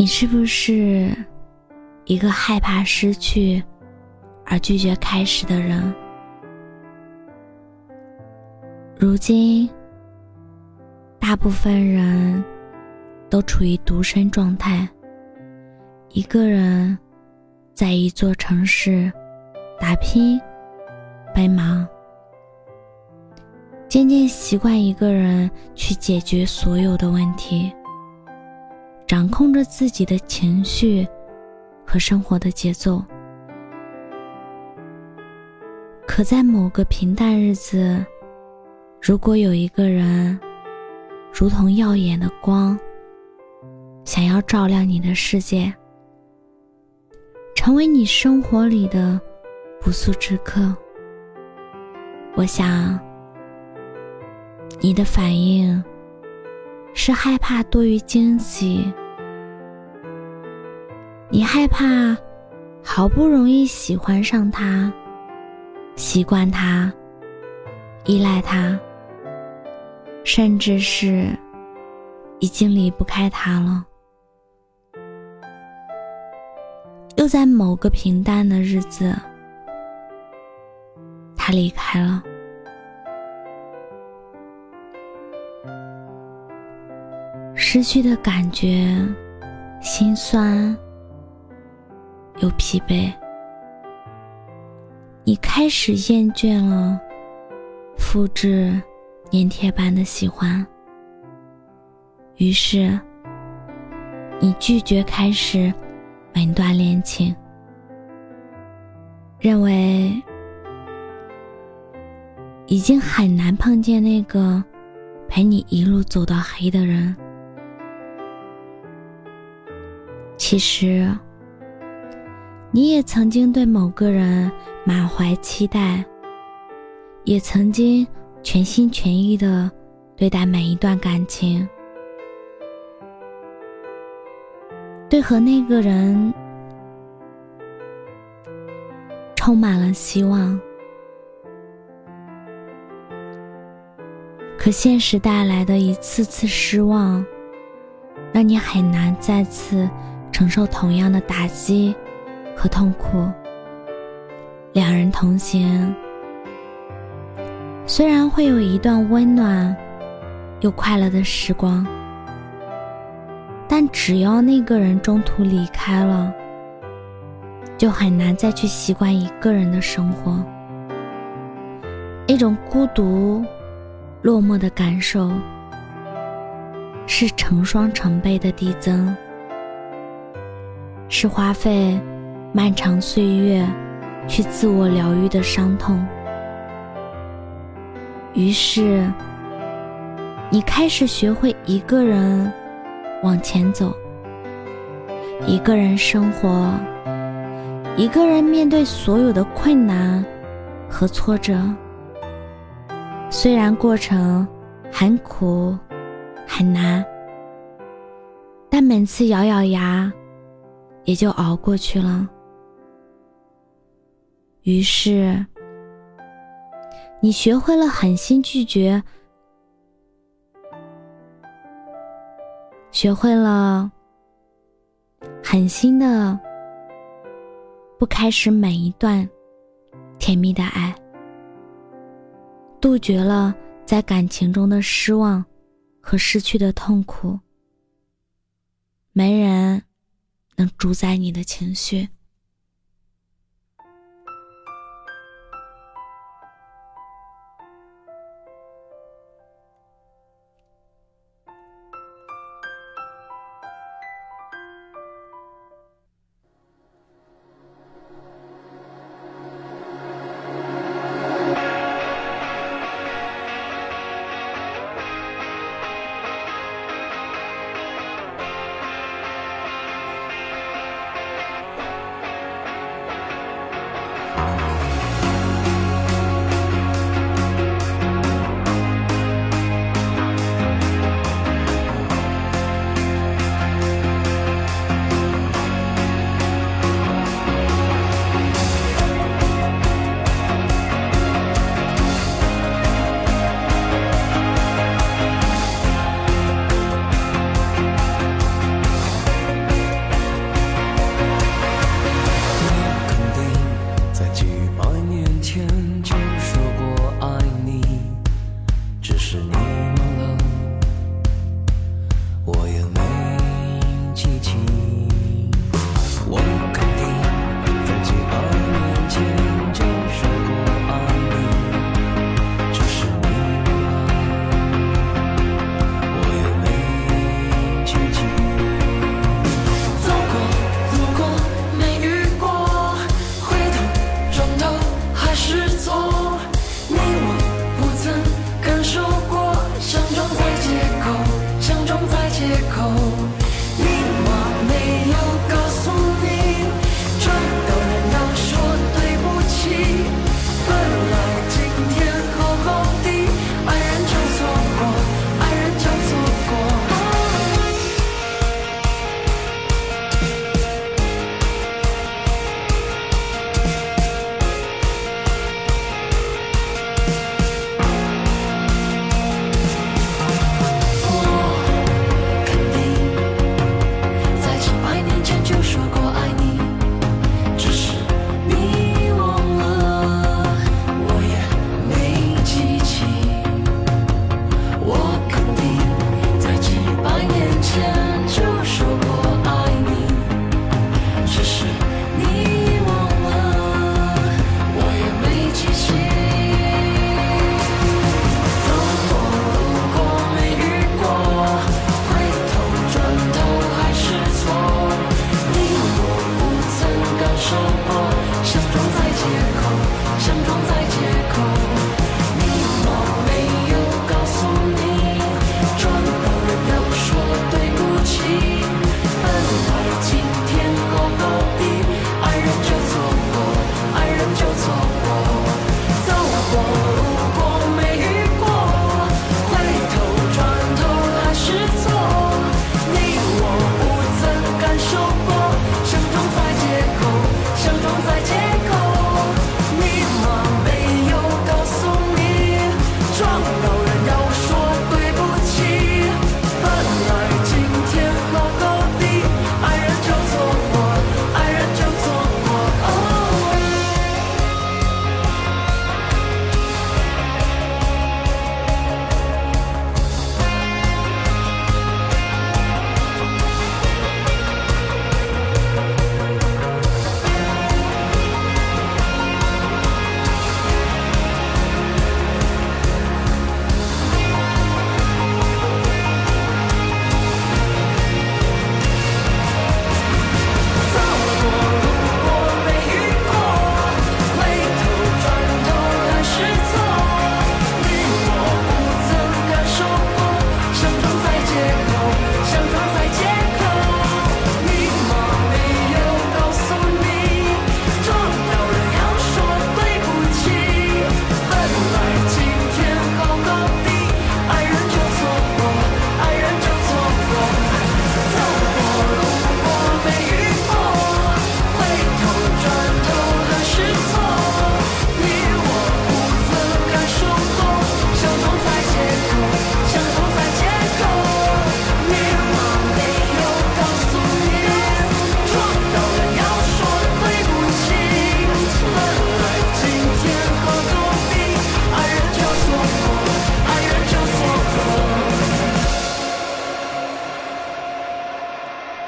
你是不是一个害怕失去而拒绝开始的人？如今，大部分人都处于独身状态，一个人在一座城市打拼、奔忙，渐渐习惯一个人去解决所有的问题。掌控着自己的情绪和生活的节奏，可在某个平淡日子，如果有一个人，如同耀眼的光，想要照亮你的世界，成为你生活里的不速之客，我想，你的反应。是害怕多于惊喜，你害怕好不容易喜欢上他，习惯他，依赖他，甚至是已经离不开他了，又在某个平淡的日子，他离开了。失去的感觉，心酸又疲惫。你开始厌倦了复制粘贴般的喜欢，于是你拒绝开始每段恋情，认为已经很难碰见那个陪你一路走到黑的人。其实，你也曾经对某个人满怀期待，也曾经全心全意的对待每一段感情，对和那个人充满了希望。可现实带来的一次次失望，让你很难再次。承受同样的打击和痛苦，两人同行，虽然会有一段温暖又快乐的时光，但只要那个人中途离开了，就很难再去习惯一个人的生活。一种孤独、落寞的感受，是成双成倍的递增。是花费漫长岁月去自我疗愈的伤痛，于是你开始学会一个人往前走，一个人生活，一个人面对所有的困难和挫折。虽然过程很苦很难，但每次咬咬牙。也就熬过去了。于是，你学会了狠心拒绝，学会了狠心的不开始每一段甜蜜的爱，杜绝了在感情中的失望和失去的痛苦。没人。主宰你的情绪。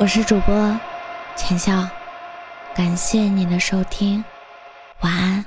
我是主播浅笑，感谢你的收听，晚安。